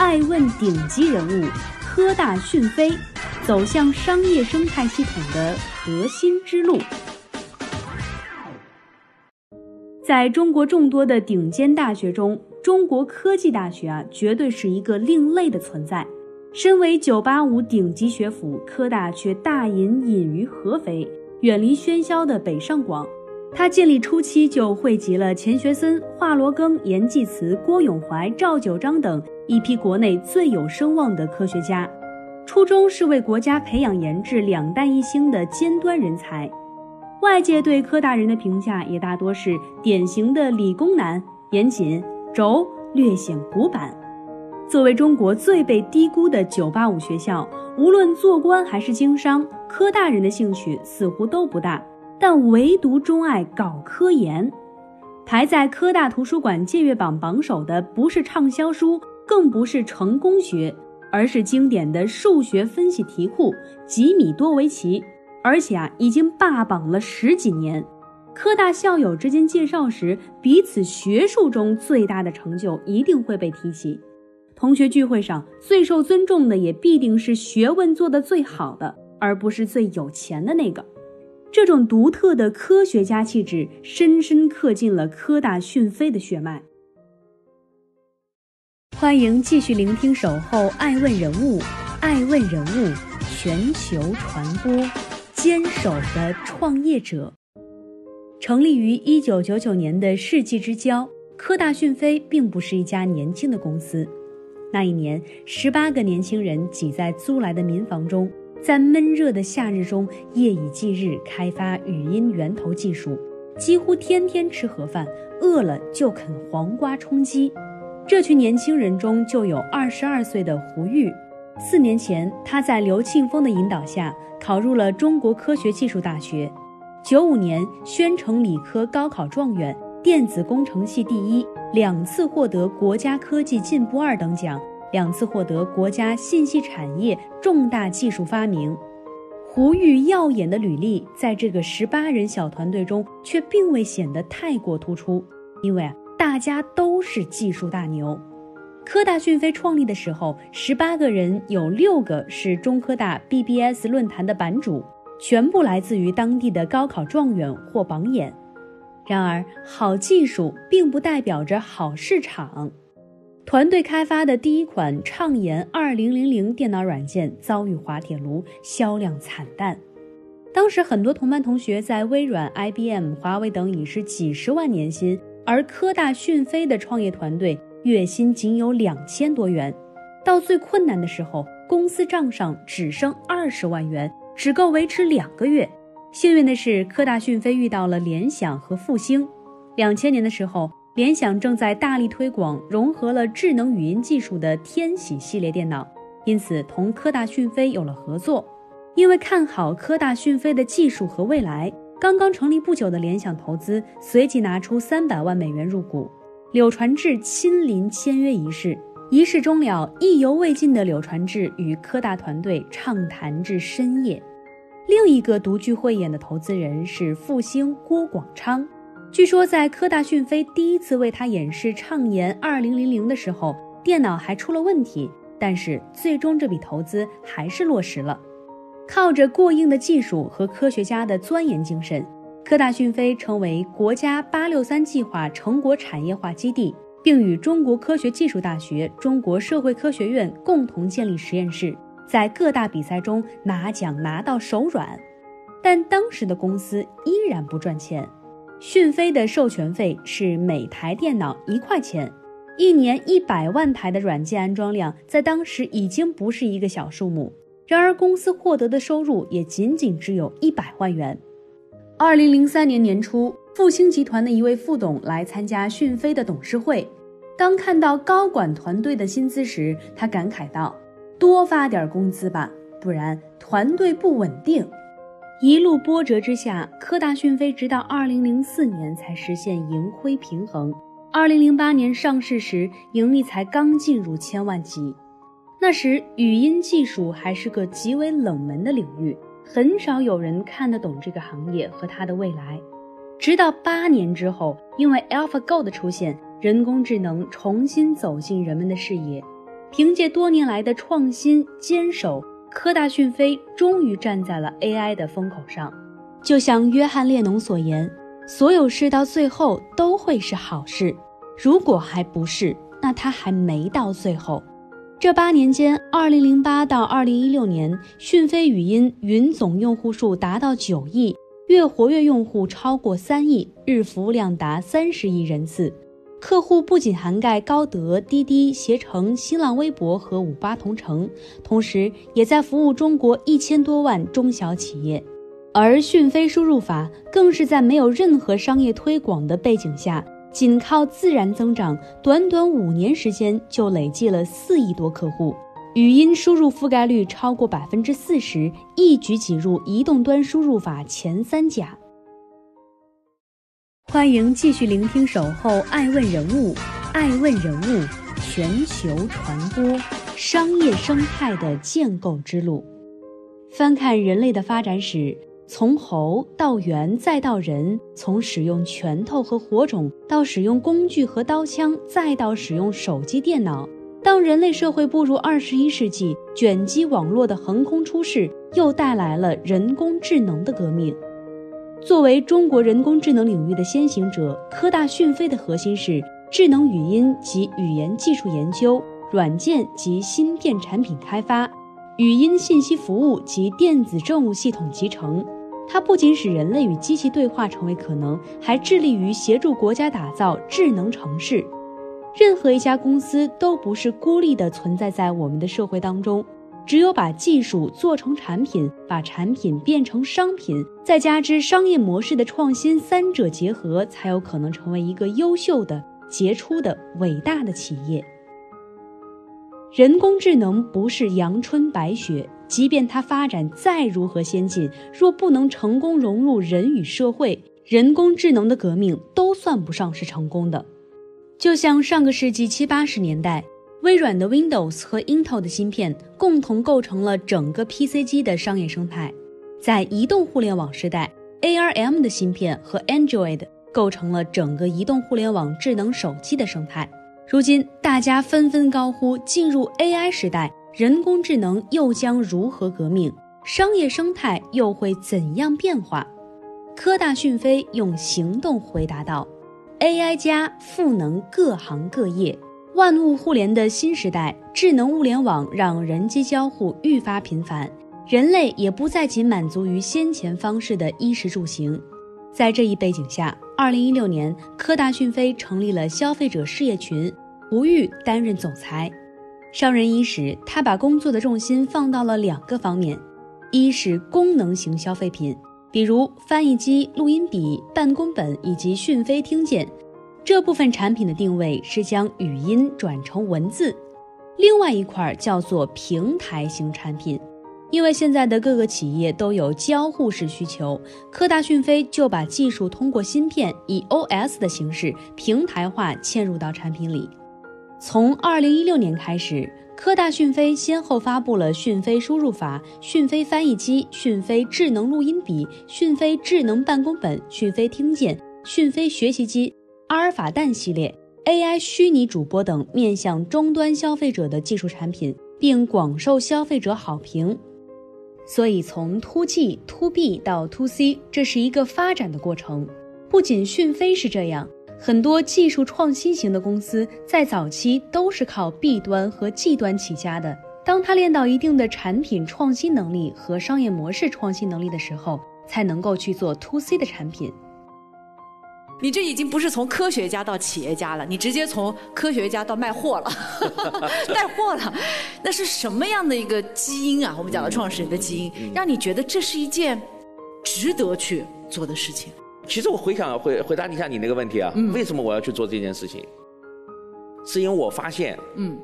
爱问顶级人物科大讯飞走向商业生态系统的核心之路。在中国众多的顶尖大学中，中国科技大学啊，绝对是一个另类的存在。身为985顶级学府，科大却大隐隐于合肥，远离喧嚣的北上广。他建立初期就汇集了钱学森、华罗庚、严济慈、郭永怀、赵九章等一批国内最有声望的科学家，初衷是为国家培养研制两弹一星的尖端人才。外界对科大人的评价也大多是典型的理工男，严谨、轴，略显古板。作为中国最被低估的985学校，无论做官还是经商，科大人的兴趣似乎都不大。但唯独钟爱搞科研，排在科大图书馆借阅榜榜首的不是畅销书，更不是成功学，而是经典的数学分析题库吉米多维奇，而且啊，已经霸榜了十几年。科大校友之间介绍时，彼此学术中最大的成就一定会被提起。同学聚会上最受尊重的，也必定是学问做得最好的，而不是最有钱的那个。这种独特的科学家气质，深深刻进了科大讯飞的血脉。欢迎继续聆听《守候爱问人物》，爱问人物全球传播，坚守的创业者。成立于一九九九年的世纪之交，科大讯飞并不是一家年轻的公司。那一年，十八个年轻人挤在租来的民房中。在闷热的夏日中，夜以继日开发语音源头技术，几乎天天吃盒饭，饿了就啃黄瓜充饥。这群年轻人中就有二十二岁的胡玉。四年前，他在刘庆峰的引导下考入了中国科学技术大学。九五年，宣城理科高考状元，电子工程系第一，两次获得国家科技进步二等奖。两次获得国家信息产业重大技术发明，胡玉耀眼的履历在这个十八人小团队中却并未显得太过突出，因为啊，大家都是技术大牛。科大讯飞创立的时候，十八个人有六个是中科大 BBS 论坛的版主，全部来自于当地的高考状元或榜眼。然而，好技术并不代表着好市场。团队开发的第一款畅研二零零零电脑软件遭遇滑铁卢，销量惨淡。当时很多同班同学在微软、IBM、华为等已是几十万年薪，而科大讯飞的创业团队月薪仅有两千多元。到最困难的时候，公司账上只剩二十万元，只够维持两个月。幸运的是，科大讯飞遇到了联想和复兴。两千年的时候。联想正在大力推广融合了智能语音技术的天玺系列电脑，因此同科大讯飞有了合作。因为看好科大讯飞的技术和未来，刚刚成立不久的联想投资随即拿出三百万美元入股。柳传志亲临签约仪式，仪式终了，意犹未尽的柳传志与科大团队畅谈至深夜。另一个独具慧眼的投资人是复兴郭广昌。据说在科大讯飞第一次为他演示畅研二零零零的时候，电脑还出了问题，但是最终这笔投资还是落实了。靠着过硬的技术和科学家的钻研精神，科大讯飞成为国家“八六三”计划成果产业化基地，并与中国科学技术大学、中国社会科学院共同建立实验室，在各大比赛中拿奖拿到手软。但当时的公司依然不赚钱。讯飞的授权费是每台电脑一块钱，一年一百万台的软件安装量，在当时已经不是一个小数目。然而，公司获得的收入也仅仅只有一百万元。二零零三年年初，复星集团的一位副董来参加讯飞的董事会，当看到高管团队的薪资时，他感慨道：“多发点工资吧，不然团队不稳定。一路波折之下，科大讯飞直到二零零四年才实现盈亏平衡。二零零八年上市时，盈利才刚进入千万级。那时，语音技术还是个极为冷门的领域，很少有人看得懂这个行业和它的未来。直到八年之后，因为 AlphaGo 的出现，人工智能重新走进人们的视野。凭借多年来的创新坚守。科大讯飞终于站在了 AI 的风口上，就像约翰列侬所言：“所有事到最后都会是好事，如果还不是，那它还没到最后。”这八年间，2008到2016年，讯飞语音云总用户数达到九亿，月活跃用户超过三亿，日服务量达三十亿人次。客户不仅涵盖高德、滴滴、携程、新浪微博和五八同城，同时也在服务中国一千多万中小企业。而讯飞输入法更是在没有任何商业推广的背景下，仅靠自然增长，短短五年时间就累计了四亿多客户，语音输入覆盖率超过百分之四十，一举挤入移动端输入法前三甲。欢迎继续聆听《守候爱问人物》，爱问人物全球传播商业生态的建构之路。翻看人类的发展史，从猴到猿再到人，从使用拳头和火种到使用工具和刀枪，再到使用手机电脑。当人类社会步入二十一世纪，卷积网络的横空出世，又带来了人工智能的革命。作为中国人工智能领域的先行者，科大讯飞的核心是智能语音及语言技术研究、软件及芯片产品开发、语音信息服务及电子政务系统集成。它不仅使人类与机器对话成为可能，还致力于协助国家打造智能城市。任何一家公司都不是孤立地存在在我们的社会当中。只有把技术做成产品，把产品变成商品，再加之商业模式的创新，三者结合，才有可能成为一个优秀的、杰出的、伟大的企业。人工智能不是阳春白雪，即便它发展再如何先进，若不能成功融入人与社会，人工智能的革命都算不上是成功的。就像上个世纪七八十年代。微软的 Windows 和 Intel 的芯片共同构成了整个 PC 机的商业生态。在移动互联网时代，ARM 的芯片和 Android 构成了整个移动互联网智能手机的生态。如今，大家纷纷高呼：进入 AI 时代，人工智能又将如何革命？商业生态又会怎样变化？科大讯飞用行动回答道：AI 加赋能各行各业。万物互联的新时代，智能物联网让人机交互愈发频繁，人类也不再仅满足于先前方式的衣食住行。在这一背景下，二零一六年，科大讯飞成立了消费者事业群，吴玉担任总裁。上任伊始，他把工作的重心放到了两个方面：一是功能型消费品，比如翻译机、录音笔、办公本以及讯飞听见。这部分产品的定位是将语音转成文字，另外一块叫做平台型产品，因为现在的各个企业都有交互式需求，科大讯飞就把技术通过芯片以 OS 的形式平台化嵌入到产品里。从二零一六年开始，科大讯飞先后发布了讯飞输入法、讯飞翻译机、讯飞智能录音笔、讯飞智能办公本、讯飞听见、讯飞学习机。阿尔法蛋系列、AI 虚拟主播等面向终端消费者的技术产品，并广受消费者好评。所以，从 To G、To B 到 To C，这是一个发展的过程。不仅讯飞是这样，很多技术创新型的公司在早期都是靠 B 端和 G 端起家的。当他练到一定的产品创新能力和商业模式创新能力的时候，才能够去做 To C 的产品。你这已经不是从科学家到企业家了，你直接从科学家到卖货了，带货了。那是什么样的一个基因啊？我们讲的创始人的基因，让你觉得这是一件值得去做的事情。其实我回想回回答一下你那个问题啊，为什么我要去做这件事情？是因为我发现，嗯，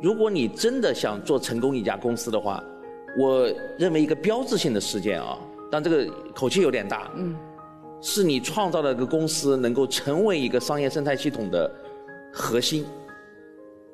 如果你真的想做成功一家公司的话，我认为一个标志性的事件啊，但这个口气有点大，嗯，是你创造的一个公司能够成为一个商业生态系统的核心，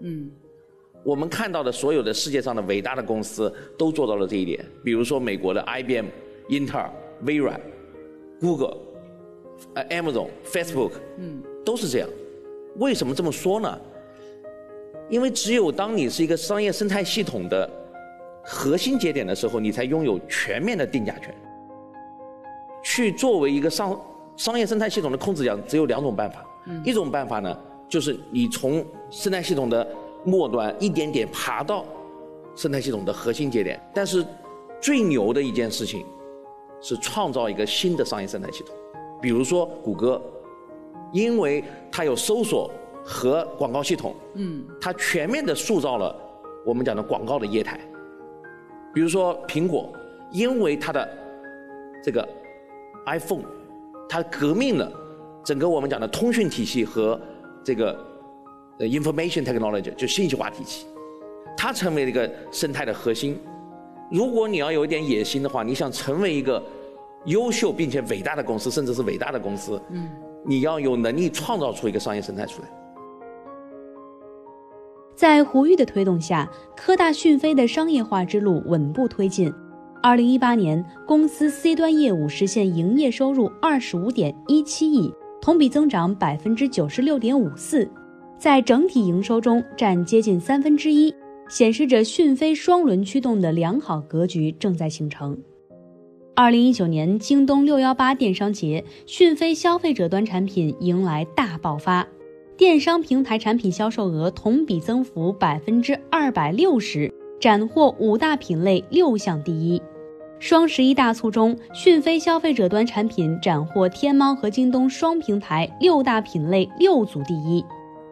嗯，我们看到的所有的世界上的伟大的公司都做到了这一点，比如说美国的 IBM、英特尔、微软、Google、呃 Amazon、Facebook，嗯，都是这样。为什么这么说呢？因为只有当你是一个商业生态系统的核心节点的时候，你才拥有全面的定价权。去作为一个商商业生态系统的控制者，只有两种办法。一种办法呢，就是你从生态系统的末端一点点爬到生态系统的核心节点。但是最牛的一件事情是创造一个新的商业生态系统。比如说谷歌，因为它有搜索。和广告系统，嗯，它全面的塑造了我们讲的广告的业态。比如说苹果，因为它的这个 iPhone，它革命了整个我们讲的通讯体系和这个 information technology 就信息化体系，它成为了一个生态的核心。如果你要有一点野心的话，你想成为一个优秀并且伟大的公司，甚至是伟大的公司，嗯，你要有能力创造出一个商业生态出来。在胡玉的推动下，科大讯飞的商业化之路稳步推进。二零一八年，公司 C 端业务实现营业收入二十五点一七亿，同比增长百分之九十六点五四，在整体营收中占接近三分之一，显示着讯飞双轮驱动的良好格局正在形成。二零一九年，京东六幺八电商节，讯飞消费者端产品迎来大爆发。电商平台产品销售额同比增幅百分之二百六十，斩获五大品类六项第一。双十一大促中，讯飞消费者端产品斩获天猫和京东双平台六大品类六组第一。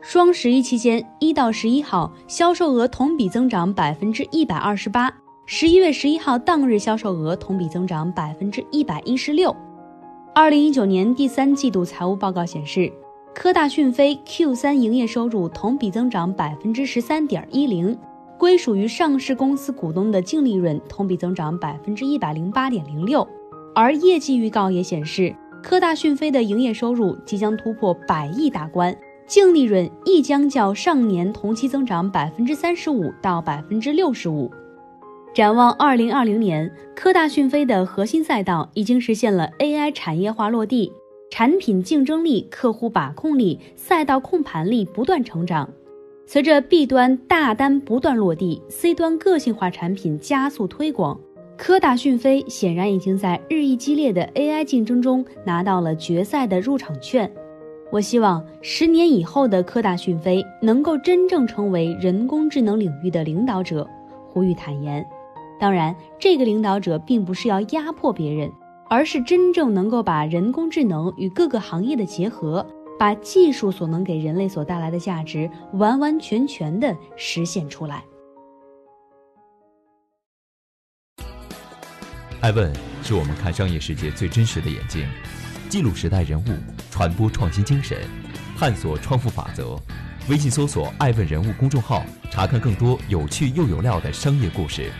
双十一期间，一到十一号销售额同比增长百分之一百二十八，十一月十一号当日销售额同比增长百分之一百一十六。二零一九年第三季度财务报告显示。科大讯飞 Q 三营业收入同比增长百分之十三点一零，归属于上市公司股东的净利润同比增长百分之一百零八点零六，而业绩预告也显示，科大讯飞的营业收入即将突破百亿大关，净利润亦将较上年同期增长百分之三十五到百分之六十五。展望二零二零年，科大讯飞的核心赛道已经实现了 AI 产业化落地。产品竞争力、客户把控力、赛道控盘力不断成长，随着 B 端大单不断落地，C 端个性化产品加速推广，科大讯飞显然已经在日益激烈的 AI 竞争中拿到了决赛的入场券。我希望十年以后的科大讯飞能够真正成为人工智能领域的领导者。胡玉坦言，当然，这个领导者并不是要压迫别人。而是真正能够把人工智能与各个行业的结合，把技术所能给人类所带来的价值完完全全的实现出来。爱问是我们看商业世界最真实的眼睛，记录时代人物，传播创新精神，探索创富法则。微信搜索“爱问人物”公众号，查看更多有趣又有料的商业故事。